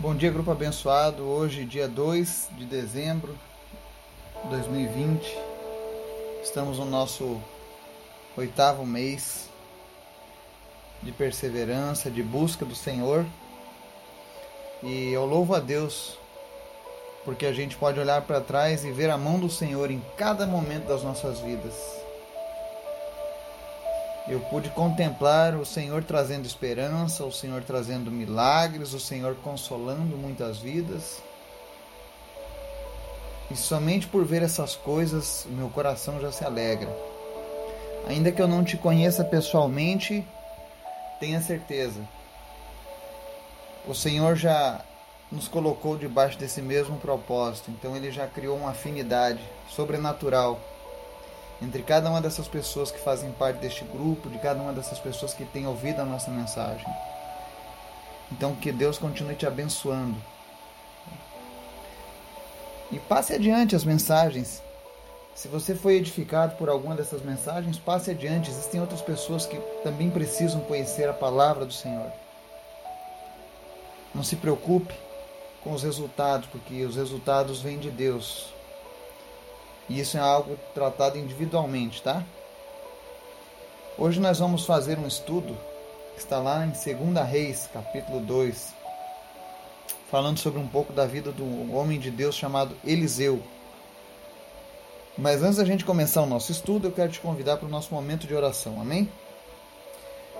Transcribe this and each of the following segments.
Bom dia, grupo abençoado. Hoje, dia 2 de dezembro de 2020, estamos no nosso oitavo mês de perseverança, de busca do Senhor. E eu louvo a Deus porque a gente pode olhar para trás e ver a mão do Senhor em cada momento das nossas vidas. Eu pude contemplar o Senhor trazendo esperança, o Senhor trazendo milagres, o Senhor consolando muitas vidas. E somente por ver essas coisas, meu coração já se alegra. Ainda que eu não te conheça pessoalmente, tenha certeza. O Senhor já nos colocou debaixo desse mesmo propósito, então ele já criou uma afinidade sobrenatural entre cada uma dessas pessoas que fazem parte deste grupo, de cada uma dessas pessoas que tem ouvido a nossa mensagem. Então, que Deus continue te abençoando. E passe adiante as mensagens. Se você foi edificado por alguma dessas mensagens, passe adiante. Existem outras pessoas que também precisam conhecer a palavra do Senhor. Não se preocupe com os resultados, porque os resultados vêm de Deus. E isso é algo tratado individualmente, tá? Hoje nós vamos fazer um estudo que está lá em 2 Reis, capítulo 2, falando sobre um pouco da vida do homem de Deus chamado Eliseu. Mas antes da gente começar o nosso estudo, eu quero te convidar para o nosso momento de oração, amém?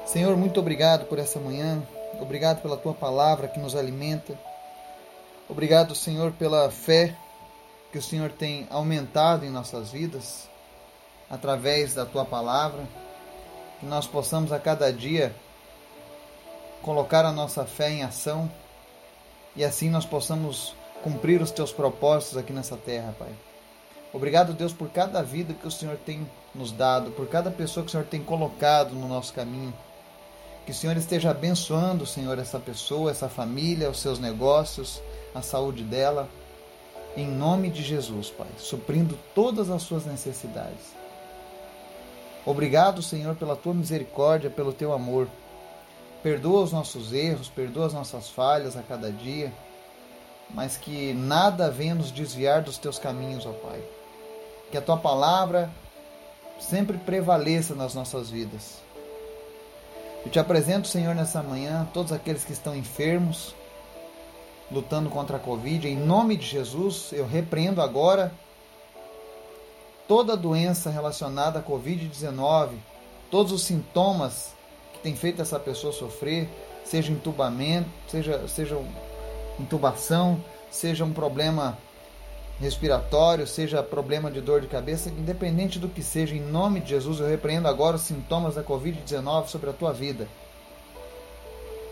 Senhor, muito obrigado por essa manhã, obrigado pela tua palavra que nos alimenta, obrigado, Senhor, pela fé que o Senhor tem aumentado em nossas vidas através da tua palavra, que nós possamos a cada dia colocar a nossa fé em ação e assim nós possamos cumprir os teus propósitos aqui nessa terra, Pai. Obrigado, Deus, por cada vida que o Senhor tem nos dado, por cada pessoa que o Senhor tem colocado no nosso caminho. Que o Senhor esteja abençoando, Senhor, essa pessoa, essa família, os seus negócios, a saúde dela em nome de Jesus, Pai, suprindo todas as suas necessidades. Obrigado, Senhor, pela tua misericórdia, pelo teu amor. Perdoa os nossos erros, perdoa as nossas falhas a cada dia, mas que nada venha nos desviar dos teus caminhos, ó Pai. Que a tua palavra sempre prevaleça nas nossas vidas. Eu te apresento, Senhor, nessa manhã todos aqueles que estão enfermos, lutando contra a Covid. Em nome de Jesus, eu repreendo agora toda doença relacionada à Covid-19, todos os sintomas que tem feito essa pessoa sofrer, seja entubamento, seja, seja intubação, seja um problema respiratório, seja problema de dor de cabeça, independente do que seja, em nome de Jesus, eu repreendo agora os sintomas da Covid-19 sobre a tua vida.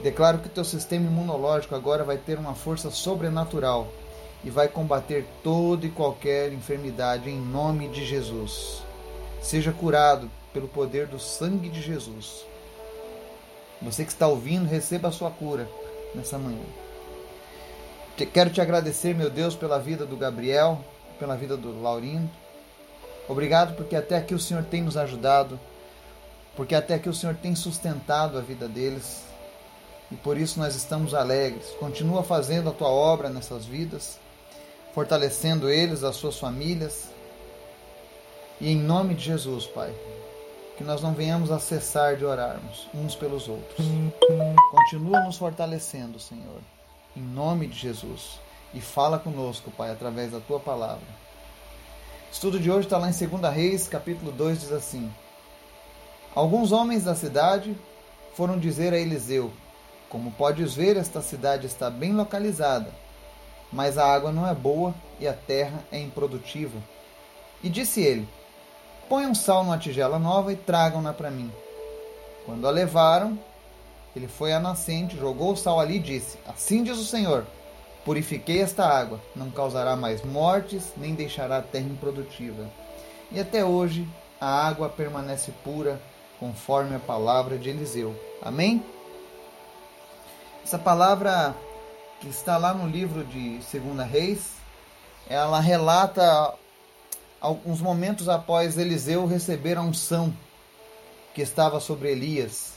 Declaro que teu sistema imunológico agora vai ter uma força sobrenatural e vai combater toda e qualquer enfermidade em nome de Jesus. Seja curado pelo poder do sangue de Jesus. Você que está ouvindo, receba a sua cura nessa manhã. Quero te agradecer, meu Deus, pela vida do Gabriel, pela vida do Laurindo. Obrigado porque até aqui o Senhor tem nos ajudado, porque até aqui o Senhor tem sustentado a vida deles e por isso nós estamos alegres. Continua fazendo a tua obra nessas vidas, fortalecendo eles, as suas famílias. E em nome de Jesus, Pai, que nós não venhamos a cessar de orarmos uns pelos outros. Continua nos fortalecendo, Senhor, em nome de Jesus. E fala conosco, Pai, através da tua palavra. O estudo de hoje está lá em 2 Reis, capítulo 2, diz assim: Alguns homens da cidade foram dizer a Eliseu: como podes ver, esta cidade está bem localizada, mas a água não é boa e a terra é improdutiva. E disse ele: Ponham sal numa tigela nova e tragam-na para mim. Quando a levaram, ele foi à nascente, jogou o sal ali e disse: Assim diz o Senhor: Purifiquei esta água, não causará mais mortes, nem deixará a terra improdutiva. E até hoje a água permanece pura, conforme a palavra de Eliseu. Amém? Essa palavra que está lá no livro de Segunda Reis, ela relata alguns momentos após Eliseu receber a unção que estava sobre Elias.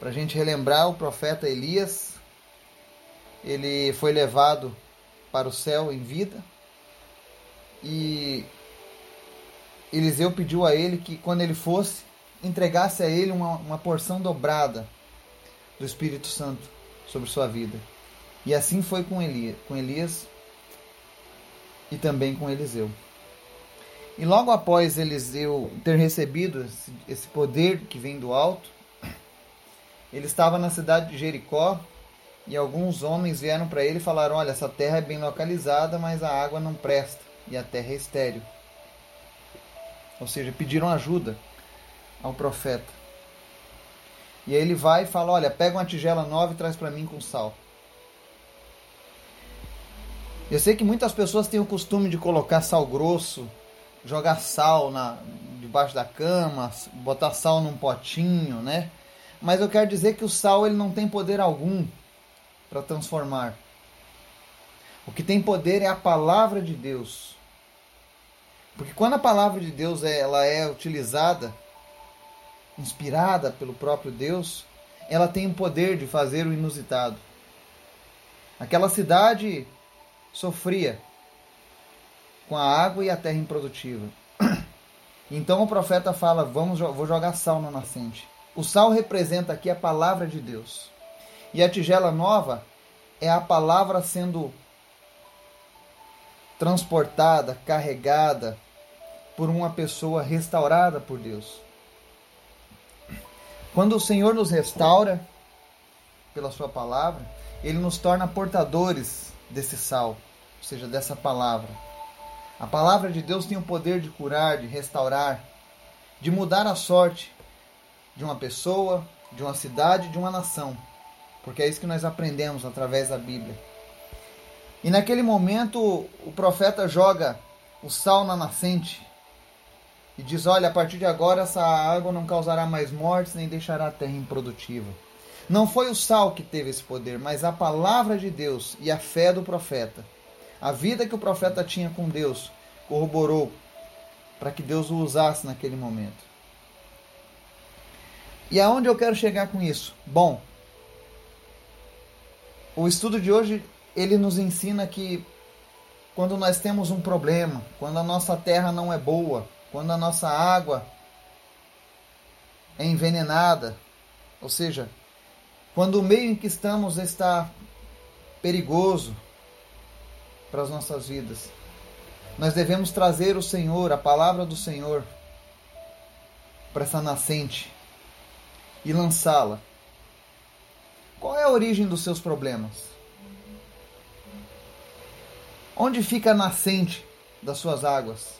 Para a gente relembrar, o profeta Elias ele foi levado para o céu em vida e Eliseu pediu a ele que quando ele fosse, entregasse a ele uma, uma porção dobrada do Espírito Santo sobre sua vida. E assim foi com Elias, com Elias e também com Eliseu. E logo após Eliseu ter recebido esse, esse poder que vem do alto, ele estava na cidade de Jericó e alguns homens vieram para ele e falaram: Olha, essa terra é bem localizada, mas a água não presta e a terra é estéril. Ou seja, pediram ajuda ao profeta. E aí ele vai e fala: Olha, pega uma tigela nova e traz para mim com sal. Eu sei que muitas pessoas têm o costume de colocar sal grosso, jogar sal na, debaixo da cama, botar sal num potinho, né? Mas eu quero dizer que o sal ele não tem poder algum para transformar. O que tem poder é a palavra de Deus. Porque quando a palavra de Deus é, ela é utilizada, inspirada pelo próprio Deus, ela tem o poder de fazer o inusitado. Aquela cidade sofria com a água e a terra improdutiva. Então o profeta fala: "Vamos, vou jogar sal na nascente". O sal representa aqui a palavra de Deus. E a tigela nova é a palavra sendo transportada, carregada por uma pessoa restaurada por Deus. Quando o Senhor nos restaura pela Sua palavra, Ele nos torna portadores desse sal, ou seja, dessa palavra. A palavra de Deus tem o poder de curar, de restaurar, de mudar a sorte de uma pessoa, de uma cidade, de uma nação. Porque é isso que nós aprendemos através da Bíblia. E naquele momento o profeta joga o sal na nascente e diz: Olha, a partir de agora essa água não causará mais mortes nem deixará a terra improdutiva. Não foi o sal que teve esse poder, mas a palavra de Deus e a fé do profeta. A vida que o profeta tinha com Deus corroborou para que Deus o usasse naquele momento. E aonde eu quero chegar com isso? Bom, o estudo de hoje ele nos ensina que quando nós temos um problema, quando a nossa terra não é boa, quando a nossa água é envenenada, ou seja, quando o meio em que estamos está perigoso para as nossas vidas, nós devemos trazer o Senhor, a palavra do Senhor, para essa nascente e lançá-la qual é a origem dos seus problemas? Onde fica a nascente das suas águas?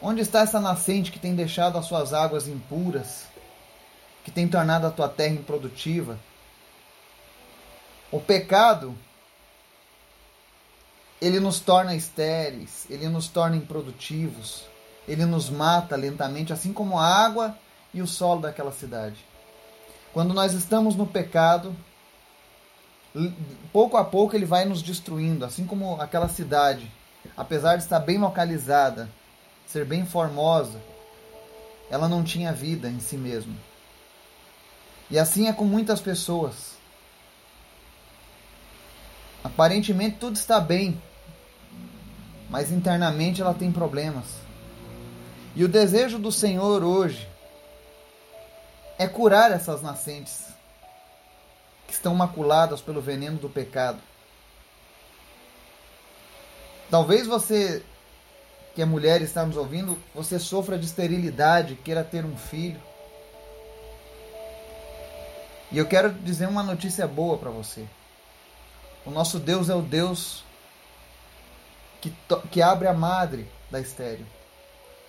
Onde está essa nascente que tem deixado as suas águas impuras, que tem tornado a tua terra improdutiva? O pecado, ele nos torna estéreis, ele nos torna improdutivos, ele nos mata lentamente, assim como a água e o solo daquela cidade. Quando nós estamos no pecado, pouco a pouco ele vai nos destruindo, assim como aquela cidade, apesar de estar bem localizada, ser bem formosa, ela não tinha vida em si mesma. E assim é com muitas pessoas. Aparentemente tudo está bem, mas internamente ela tem problemas. E o desejo do Senhor hoje é curar essas nascentes que estão maculadas pelo veneno do pecado. Talvez você, que é mulher está nos ouvindo, você sofra de esterilidade, queira ter um filho. E eu quero dizer uma notícia boa para você. O nosso Deus é o Deus que, que abre a madre da estéreo.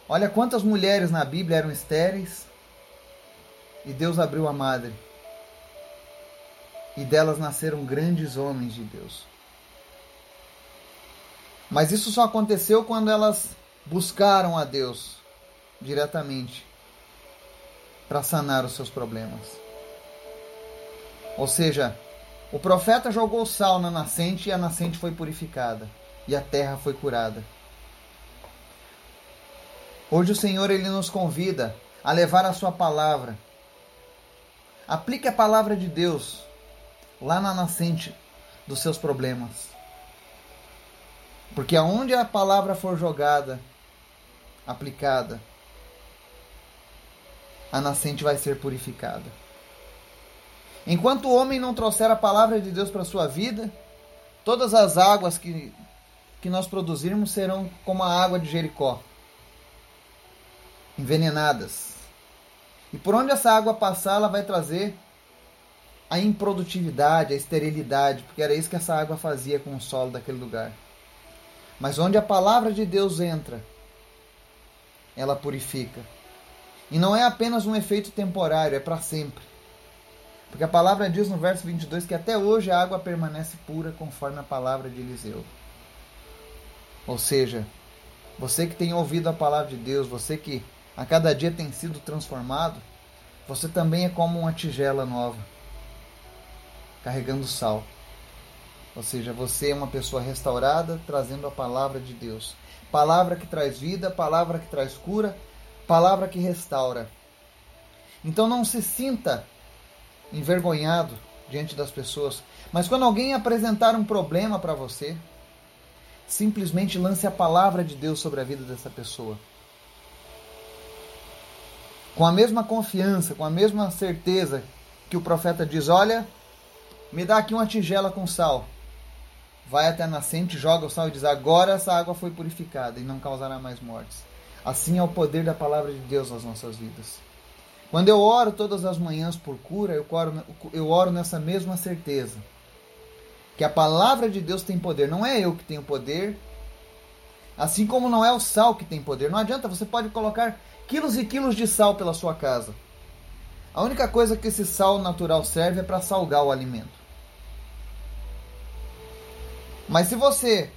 Olha quantas mulheres na Bíblia eram estéreis e Deus abriu a madre. E delas nasceram grandes homens de Deus. Mas isso só aconteceu quando elas buscaram a Deus diretamente para sanar os seus problemas. Ou seja, o profeta jogou sal na nascente e a nascente foi purificada e a terra foi curada. Hoje o Senhor ele nos convida a levar a sua palavra Aplique a palavra de Deus lá na nascente dos seus problemas. Porque aonde a palavra for jogada, aplicada, a nascente vai ser purificada. Enquanto o homem não trouxer a palavra de Deus para a sua vida, todas as águas que, que nós produzirmos serão como a água de Jericó envenenadas. E por onde essa água passar, ela vai trazer a improdutividade, a esterilidade, porque era isso que essa água fazia com o solo daquele lugar. Mas onde a palavra de Deus entra, ela purifica. E não é apenas um efeito temporário, é para sempre. Porque a palavra diz no verso 22 que até hoje a água permanece pura conforme a palavra de Eliseu. Ou seja, você que tem ouvido a palavra de Deus, você que a cada dia tem sido transformado, você também é como uma tigela nova, carregando sal. Ou seja, você é uma pessoa restaurada, trazendo a palavra de Deus. Palavra que traz vida, palavra que traz cura, palavra que restaura. Então não se sinta envergonhado diante das pessoas, mas quando alguém apresentar um problema para você, simplesmente lance a palavra de Deus sobre a vida dessa pessoa com a mesma confiança, com a mesma certeza que o profeta diz: Olha, me dá aqui uma tigela com sal. Vai até a nascente, joga o sal e diz: Agora essa água foi purificada e não causará mais mortes. Assim é o poder da palavra de Deus nas nossas vidas. Quando eu oro todas as manhãs por cura, eu oro, eu oro nessa mesma certeza. Que a palavra de Deus tem poder. Não é eu que tenho poder, assim como não é o sal que tem poder. Não adianta, você pode colocar quilos e quilos de sal pela sua casa. A única coisa que esse sal natural serve é para salgar o alimento. Mas se você,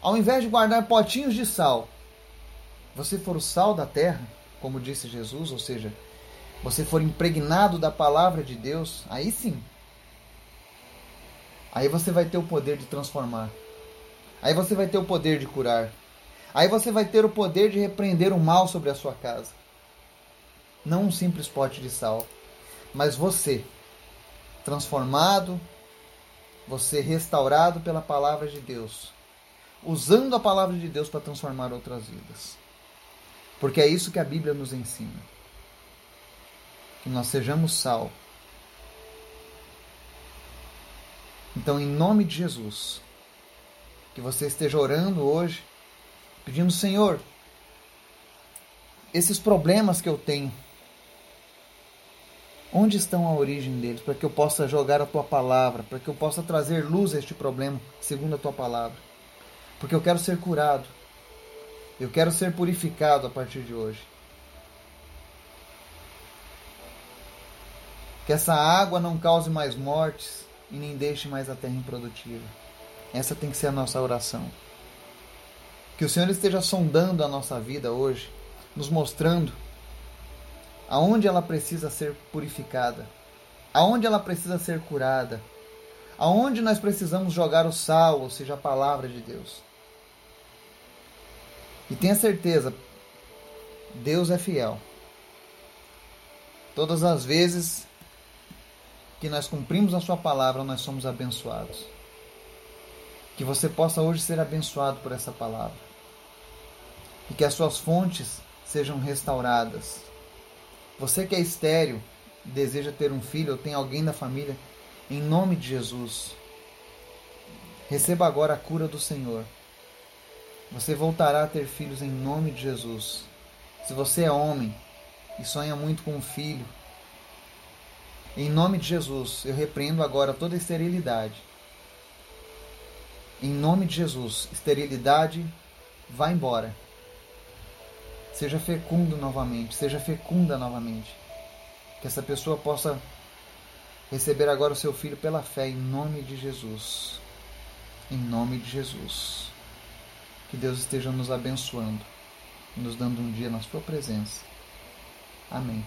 ao invés de guardar potinhos de sal, você for o sal da terra, como disse Jesus, ou seja, você for impregnado da palavra de Deus, aí sim. Aí você vai ter o poder de transformar. Aí você vai ter o poder de curar. Aí você vai ter o poder de repreender o mal sobre a sua casa. Não um simples pote de sal, mas você, transformado, você restaurado pela palavra de Deus, usando a palavra de Deus para transformar outras vidas. Porque é isso que a Bíblia nos ensina. Que nós sejamos sal. Então, em nome de Jesus, que você esteja orando hoje pedindo, Senhor, esses problemas que eu tenho, onde estão a origem deles, para que eu possa jogar a tua palavra, para que eu possa trazer luz a este problema, segundo a tua palavra. Porque eu quero ser curado, eu quero ser purificado a partir de hoje. Que essa água não cause mais mortes e nem deixe mais a terra improdutiva. Essa tem que ser a nossa oração. Que o Senhor esteja sondando a nossa vida hoje, nos mostrando aonde ela precisa ser purificada, aonde ela precisa ser curada, aonde nós precisamos jogar o sal, ou seja, a palavra de Deus. E tenha certeza, Deus é fiel. Todas as vezes que nós cumprimos a Sua palavra, nós somos abençoados. Que você possa hoje ser abençoado por essa palavra e que as suas fontes sejam restauradas. Você que é estéril, deseja ter um filho ou tem alguém da família, em nome de Jesus, receba agora a cura do Senhor. Você voltará a ter filhos em nome de Jesus. Se você é homem e sonha muito com um filho, em nome de Jesus, eu repreendo agora toda esterilidade. Em nome de Jesus, esterilidade, vá embora. Seja fecundo novamente, seja fecunda novamente. Que essa pessoa possa receber agora o seu filho pela fé, em nome de Jesus. Em nome de Jesus. Que Deus esteja nos abençoando, nos dando um dia na Sua presença. Amém.